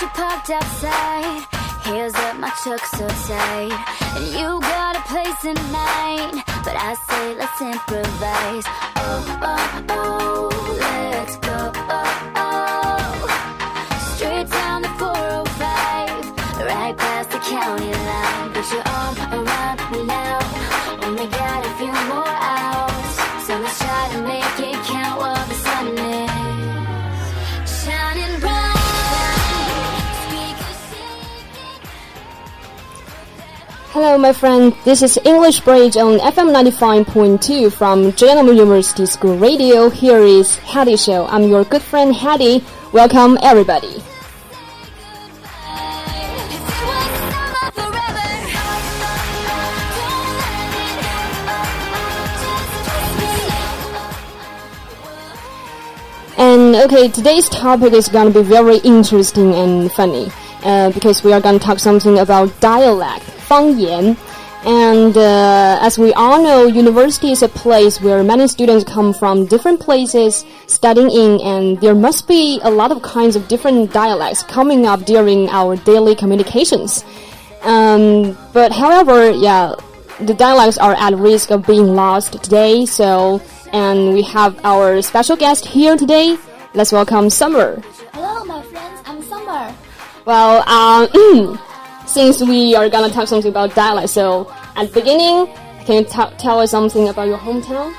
you parked outside. Heels up, my truck so tight. And you got a place in mind. But I say, let's improvise. Oh, oh, oh, let's go. Oh, oh. Straight down the 405. Right past the county line. Put your arm around me now. Only got a few more hours. So let's try to make it Hello, my friend. This is English Bridge on FM 95.2 from Jiangnan University School Radio. Here is Hattie Show. I'm your good friend Hattie. Welcome, everybody. And okay, today's topic is going to be very interesting and funny uh, because we are going to talk something about dialect, 方言. And uh, as we all know, university is a place where many students come from different places studying in, and there must be a lot of kinds of different dialects coming up during our daily communications. Um, but however, yeah, the dialects are at risk of being lost today. So, and we have our special guest here today. Let's welcome Summer. Hello, my friends. I'm Summer. Well, um, since we are gonna talk something about dialect, so at the beginning, can you t- tell us something about your hometown?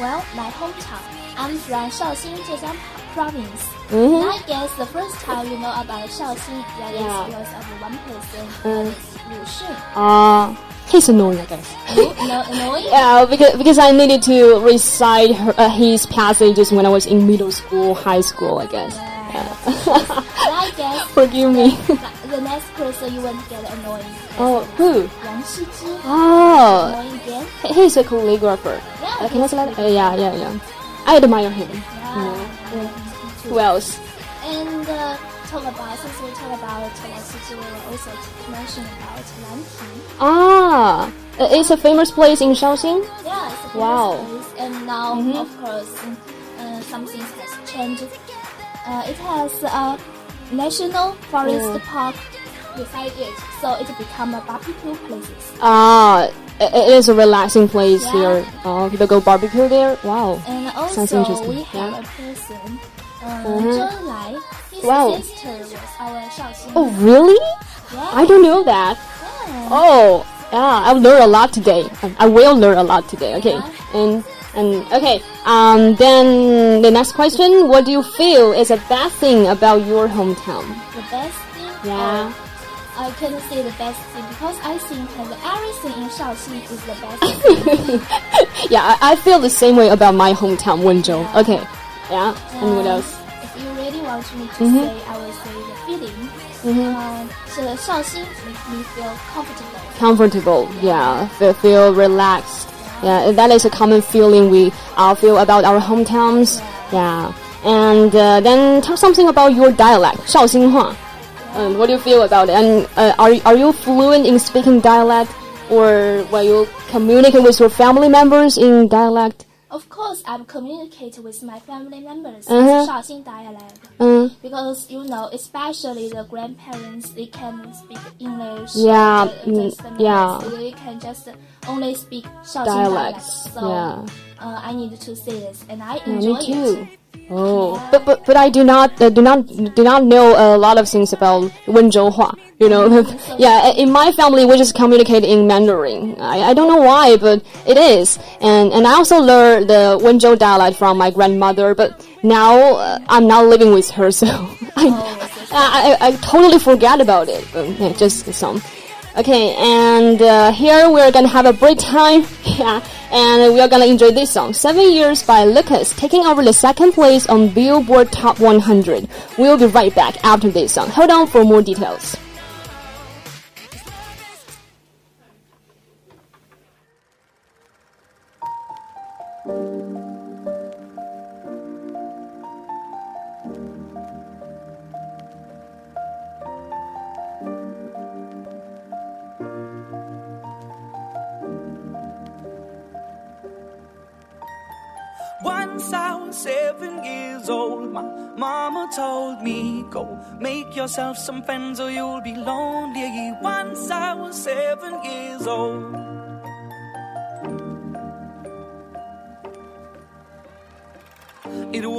Well, my hometown. I'm from Shaoxing, Zhejiang Province. Mhm. And I guess the first time you know about Shaoxing, that is Yeah. because of one person, Mm. that is Lu Xun. Uh, he's annoying, I guess. No, annoying? Yeah, because because I needed to recite her, uh, his passages when I was in middle school, high school, I guess. And I guess Forgive me. the, next person you won't get annoying. oh, who? Wang Xizhi. Oh, Annoying again. he- he's a calligrapher. Yeah, Uh, can I say that? Uh, yeah, yeah, yeah. I admire him. Yeah. Yeah. Who else? And uh, talk about since we talk about Xizhi, we will also mention about Lanting. Ah, uh, it's a famous place in Shaoxing. Yeah, it's a famous Wow. place. And now, Mhm. of course, uh, something has changed. Uh, it has a national forest Mm. park beside it, so it become a barbecue places. Ah, it, it is a relaxing place Yeah. here. Oh, people go barbecue there. Wow. And Sounds interesting, we have yeah. a person, uh, Mhm. Zhou Enlai. His Wow. sister was our Shaoxing. Oh, really? yeah. I don't know that. Yeah. Oh, yeah, I've learned a lot today. I will learn a lot today. Okay, and and okay. Um, then the next question: What do you feel is the bad thing about your hometown? The best thing. Yeah. uh, I cannot say the best thing because I think that everything in Shaoxing is the best thing. yeah, I, I feel the same way about my hometown, Wenzhou. Okay, yeah. And what Uh, else? If you really want me to Mhm. say, I will say the feeling. Mhm. Um, so Shaoxing makes me feel comfortable. Comfortable. Yeah, feel, feel relaxed. Yeah, that is a common feeling we all feel about our hometowns. Yeah, and uh, then tell something about your dialect, Shaoxinghua. Um, what do you feel about it? And uh, are are you fluent in speaking dialect, or when you communicate with your family members in dialect? Of course, I'm communicating with my family members uh -huh. in uh-huh. Shaoxing dialect. Uh. Because you know, especially the grandparents, they can speak English. Yeah, mm, yeah. They can just only speak Shaoxing Dialects, dialect. So yeah. uh, I need to say this, and I yeah, enjoy me too. it. Oh, but but but I do not uh, do not do not know a lot of things about Wenzhouhua. You know, yeah. In my family, we just communicate in Mandarin. I, I don't know why, but it is. And and I also learned the Wenzhou dialect from my grandmother. But now uh, I'm not living with her, so I, I, I I totally forget about it. But yeah, just some. Okay, and uh, here we're gonna have a break time. Yeah, and we are gonna enjoy this song, Seven Years by Lucas, taking over the second place on Billboard Top 100. We'll be right back after this song. Hold on for more details. Once I was seven years old, my mama told me, Go make yourself some friends or you'll be lonely. Once I was seven years old.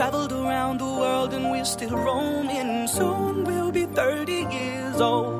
traveled around the world and we're still roaming. Soon we'll be 30 years old.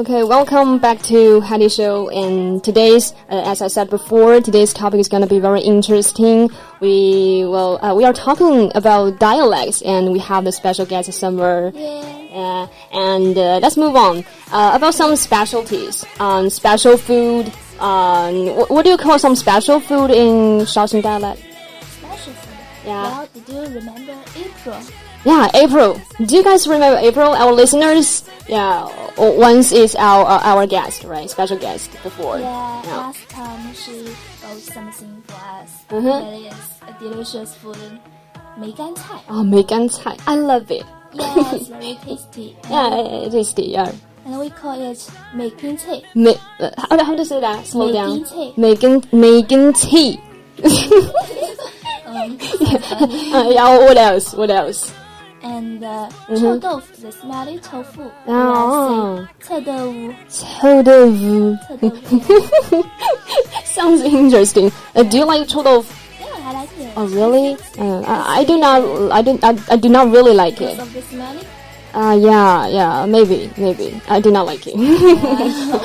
Okay, welcome back to Hattie Show. And today's, uh, as I said before, today's topic is going to be very interesting. We well, uh, we are talking about dialects, and we have the special guest Summer. Uh, and uh, let's move on uh, about some specialties. Um, special food. Um, what, what do you call some special food in Shaoxing dialect? Special food. Yeah. Well, did you remember April? Yeah, April. Do you guys remember April? Our listeners, yeah, once is our uh, our guest, right? Special guest before. Yeah, Yeah. last time she wrote something for us. Mhm. That is a delicious food, 梅干菜. Oh, 梅干菜, I love it. Yes, very tasty. Yeah, it is the yeah. And we call it 梅根菜. 梅, uh, how, how to say that? Slow down. 梅根菜.梅根梅根 tea. Um, Uh, yeah. What else? What else? and uh, Mhm. 臭豆腐, the smelly tofu. Oh. 臭豆腐,臭豆腐.臭豆腐. Sounds interesting. Uh, do you like 臭豆腐? yeah, I like it. Oh, really? Uh, I, I do not. I do. I, I do not really like Because it. of the smelling? Uh, yeah, yeah, maybe, maybe. I do not like it.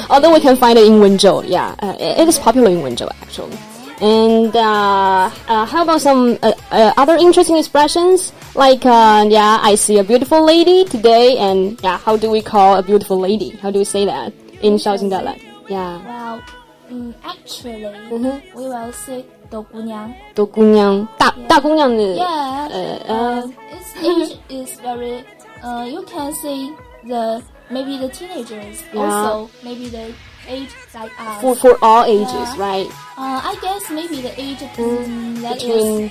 Although we can find it in Wenzhou. Yeah, uh, it, it is popular in Wenzhou actually. And uh, uh, how about some uh, uh, other interesting expressions? Like, uh, yeah, I see a beautiful lady today, and yeah, how do we call a beautiful lady? How do we say that in Shaoxing dialect? Yeah, Well, mm, actually, Mhm. we will say 豆姑娘.都姑娘，大大姑娘的 Yeah. Uh, uh, its age is very. Uh, you can see the maybe the teenagers Yeah. also maybe the age like us. for for all ages, Yeah. right? Uh, I guess maybe the age mm, that is Between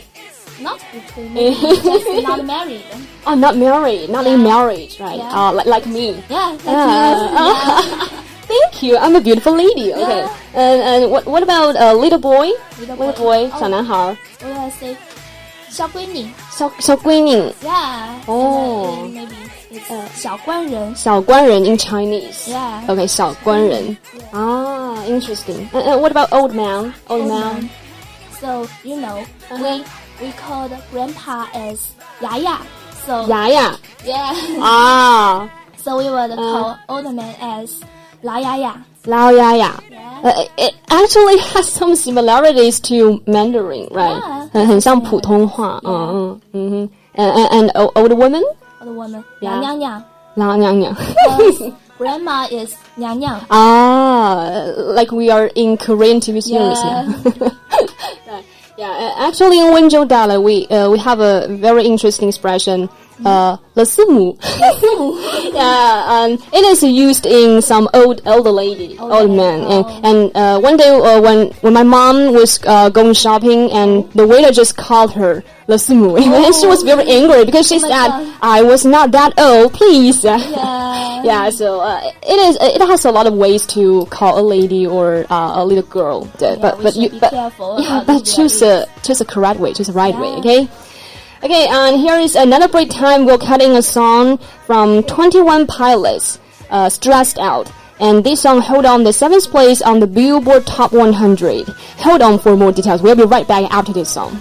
not between maybe just not married. oh, not married, not in marriage, right? Yeah. Uh, like like me. Yeah, like Yeah. you. Yeah. Thank you. I'm a beautiful lady. Okay. Yeah. And and what what about a little boy? Little Little boy. boy, Oh. 小男孩， We will say 小闺女.小小闺女， Yeah. Oh. And then maybe it's 小官人.小官人 in Chinese. Yeah. Okay, 小官人。Ah, interesting. And, and what about old man? Old, Old man. man. So you know we we called grandpa as 牙牙. So 牙牙 yeah. ah, so we would call old man as 老牙牙.老牙牙。 Yeah. Uh, it actually has some similarities to Mandarin, right? Yeah. 很很像普通话。嗯嗯嗯哼。And and and o- old woman, other woman, yeah. Lang Nyang grandma is Nyang Ah, like we are in Korean TV series yeah. now. yeah, actually in Wenzhou dialect, we uh, we have a very interesting expression uh, lasimu. yeah, um, it is used in some old elder lady, oh, old man. Oh. And, and uh, one day uh, when when my mom was uh, going shopping, and the waiter just called her lasimu, oh. and she was very angry because she said, "I was not that old, please." yeah. yeah. So uh, it is. It has a lot of ways to call a lady or uh, a little girl. Uh, yeah, but but you but, yeah, but choose a choose a correct way, choose the right yeah. way. Okay. Okay, and here is another break time. We're cutting a song from Twenty One Pilots, uh, "Stressed Out." And this song held on the seventh place on the Billboard Top 100. Hold on for more details. We'll be right back after this song.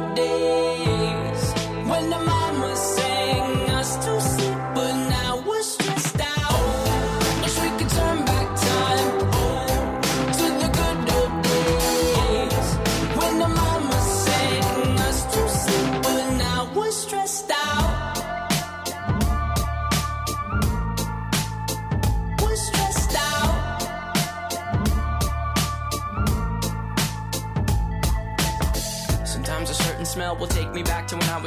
days. When the mama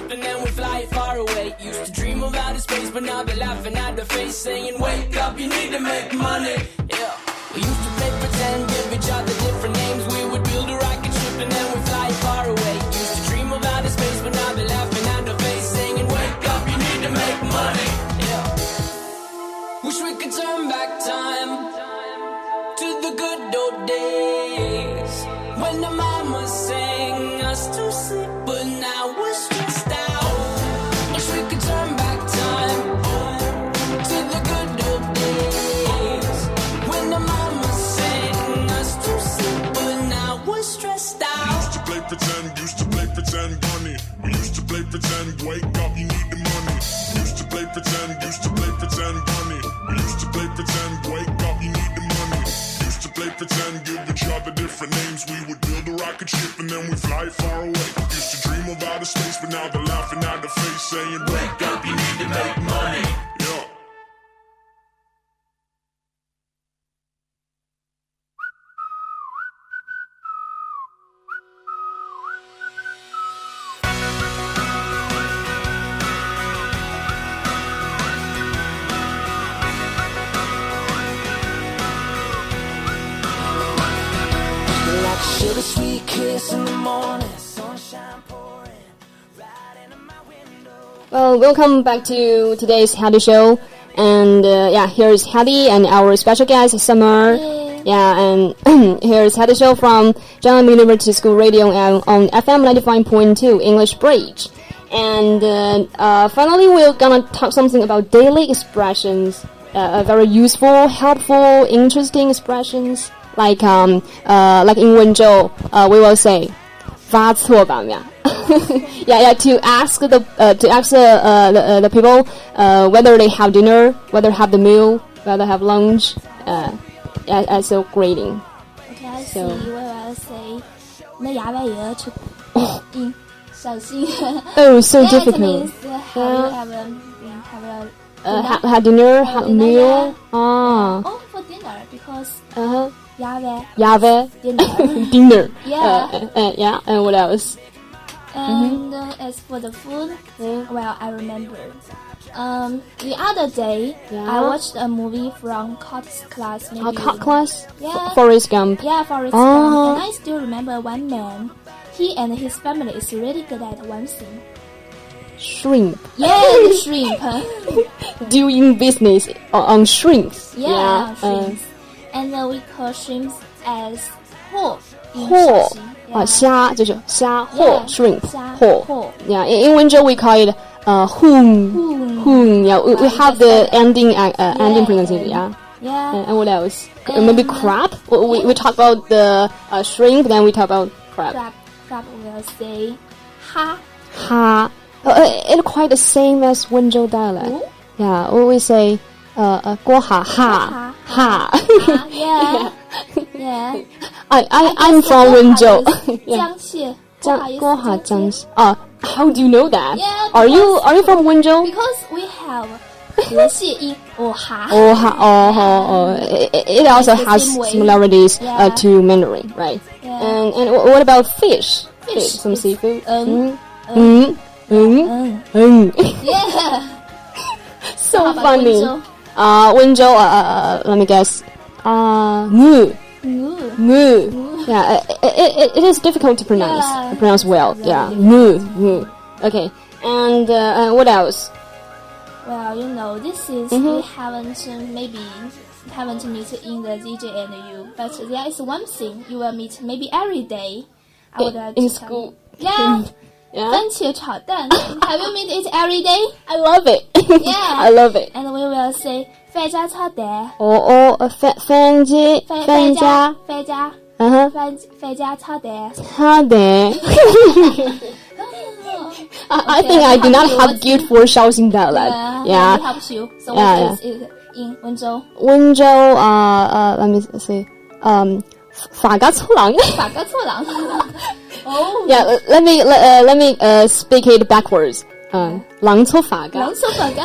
ship and then we'd fly far away. Used to dream of outer space, but now they're laughing at the face, saying, Wake up, you need to make money. Saying, Wake up, you need to make welcome back to today's Hattie Show. And uh, yeah, here's Hattie and our special guest, Summer. Yeah, and here's Hattie Show from John University School Radio on, on FM 95.2 English Bridge. And uh, uh, finally, we're gonna talk something about daily expressions. Uh, very useful, helpful, interesting expressions. Like um uh like in Wenzhou, uh we will say 发错榜呀 yeah, yeah, to ask the uh, to ask the uh, the, uh, the people uh, whether they have dinner, whether have the meal, whether have lunch, uh, as, as a greeting. Okay, I see. So- We will say 你牙位也出嗯小心 Oh, so That difficult. means uh, have you Yeah. ever mm, have a Uh, dinner? ha, have dinner, have dinner, meal. Ah, Oh, for dinner because uh huh. 牙位 Yave, dinner. dinner. Yeah. Uh, uh, yeah. And what else? And uh, as for the food, well, I remember. Um, the other day, Yeah. I watched a movie from Cops class. Maybe Uh, class. Yeah. Forrest Gump. Yeah, Forrest Oh. Gump. And I still remember one man. He and his family is really good at one thing. Shrimp. Yeah, shrimp. Doing business on, on shrimps. Yeah, uh, shrimps. and uh, we call shrimps as 货 in 货 Shaxi. 啊，虾就是虾，whole in Wenzhou we call it 呃 whom whom. Yeah, we we have the ending uh ending pronunciation. Yeah. Yeah. And what else? Uh, maybe crab. We we talk about the uh, shrimp, then we talk about crab. Crab. We'll say ha. Ha. Oh, uh, it's quite the same as Wenzhou dialect. Oh. Yeah, we say uh, uh Goha ha ha. Yeah. yeah. I I I'm from Wenzhou. Uh, do you know that? Yeah, are you are you from Wenzhou? We have. Oha. Oha. Oh. It, it also has similarities uh, to Mandarin, right? And and what about fish? Fish, some seafood. Um, so funny. Uh, Wenzhou. Uh, uh, let me guess. Uh, mu, Ooh. mu. Yeah, uh, it, it, it is difficult to pronounce. Yeah. Pronounce well. Yeah, mu, mu. Okay. And uh, uh, what else? Well, you know, this is Mhm. we haven't uh, maybe haven't meet in the DJ and you, but there is one thing you will meet maybe every day. I would like In to school. Yeah. Yeah. 番茄炒蛋 Have you met it every day? I love it. Yeah. I love it. And we will say 番茄炒蛋，哦哦，呃，番番茄番番茄，番茄嗯哼，番番茄炒蛋。好的。I, I think I do not have good for Shaoxing dialect. Yeah, Yeah. It helps you. So Yeah, what is it in Wenzhou? Wenzhou, uh, uh, let me see. Um, 法家粗郎。法格错郎。哦， yeah, let- let me let, uh, let me uh, speak it backwards. Um, 狼粗法家狼。错法格。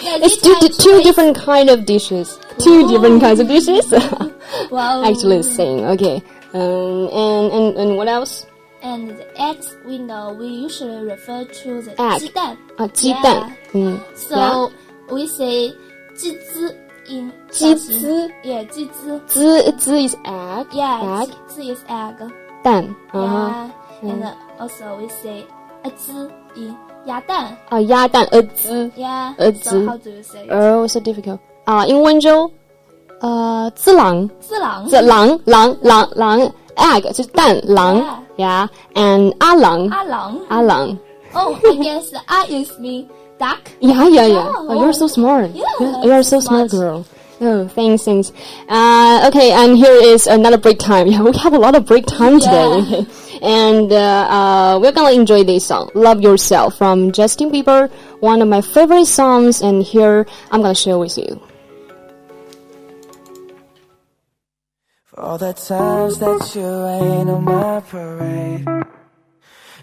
It's two, two different kind of dishes. Two different kinds of dishes. Wow. Actually, the same. Okay. Um, and and and what else? And the eggs we know we usually refer to the Egg. 鸡蛋。啊，鸡蛋 Yeah.，嗯 So ，yeah we say 鸡滋 in 鸡小型滋 Yeah, 鸡滋。滋滋 is egg Yeah, egg 鸡滋 is egg. 蛋，嗯哼， Yeah. And also we say a 滋 in 鸭蛋。啊鸭蛋呃滋 Yeah. A So 滋 how do you say? it? Oh, so difficult. 啊，in 温州，呃，滋郎，滋郎。滋狼狼狼狼 egg 就是蛋狼，yeah，and 阿郎阿郎。阿郎 Oh, I guess the A is mean duck. Yeah, yeah, yeah. Oh, Oh, you're so smart. Yeah, You're- you're so smart, smart. girl. Oh, thanks, thanks. Uh, okay, and here is another break time. Yeah, we have a lot of break time today. Yeah. Okay. And uh, uh, we're gonna enjoy this song, "Love Yourself" from Justin Bieber, one of my favorite songs. And here I'm gonna share with you. For all the times that you rain on my parade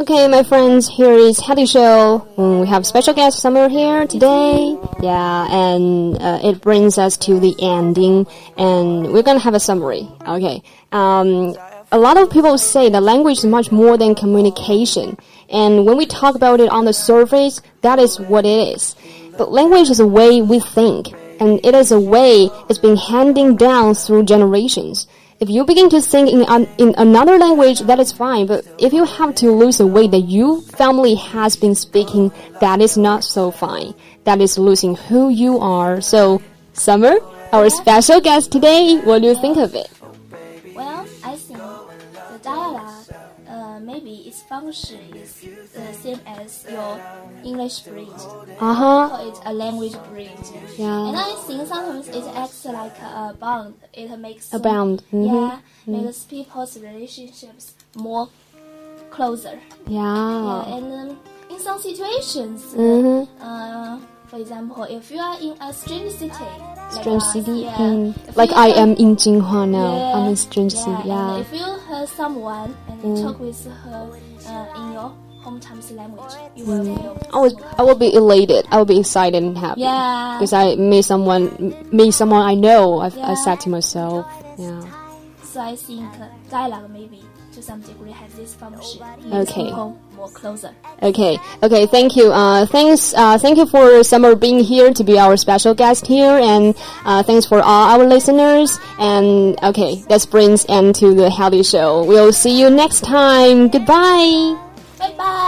Okay, my friends, here is Hattie Show. We have special guest Summer here today. Yeah, and uh, it brings us to the ending, and we're gonna have a summary. Okay. Um, a lot of people say that language is much more than communication, and when we talk about it on the surface, that is what it is. But language is a way we think, and it is a way it's been handing down through generations. If you begin to think in, an, in another language, that is fine. But if you have to lose the way that your family has been speaking, that is not so fine. That is losing who you are. So, Summer, our special guest today, what do you think of it? Function is the same as your English bridge. Uh huh. Call it a language bridge. And I think sometimes it acts like a bond. It makes A bond, mhm. Yeah, makes people's relationships more closer. Yeah. Yeah, and um, in some situations, Mhm. uh, For example, if you are in a strange city, like Strange us, city, yeah, mm. like I am in Jinhua now. Yeah, I'm in strange yeah, city. Yeah. Mm. if you hear someone and talk with her uh, in your hometown's language, you will feel. I would I will be elated. I will be excited and happy. Yeah. Because I meet someone meet someone I know. I, I Yeah. said to myself, yeah. So I think dialogue maybe to some degree has this function. Okay. more closer. Okay, okay, thank you. Uh, thanks, uh, thank you for Summer being here to be our special guest here, and uh, thanks for all our listeners. And okay, that brings end to the Hattie Show. We'll see you next time. Goodbye. Bye bye.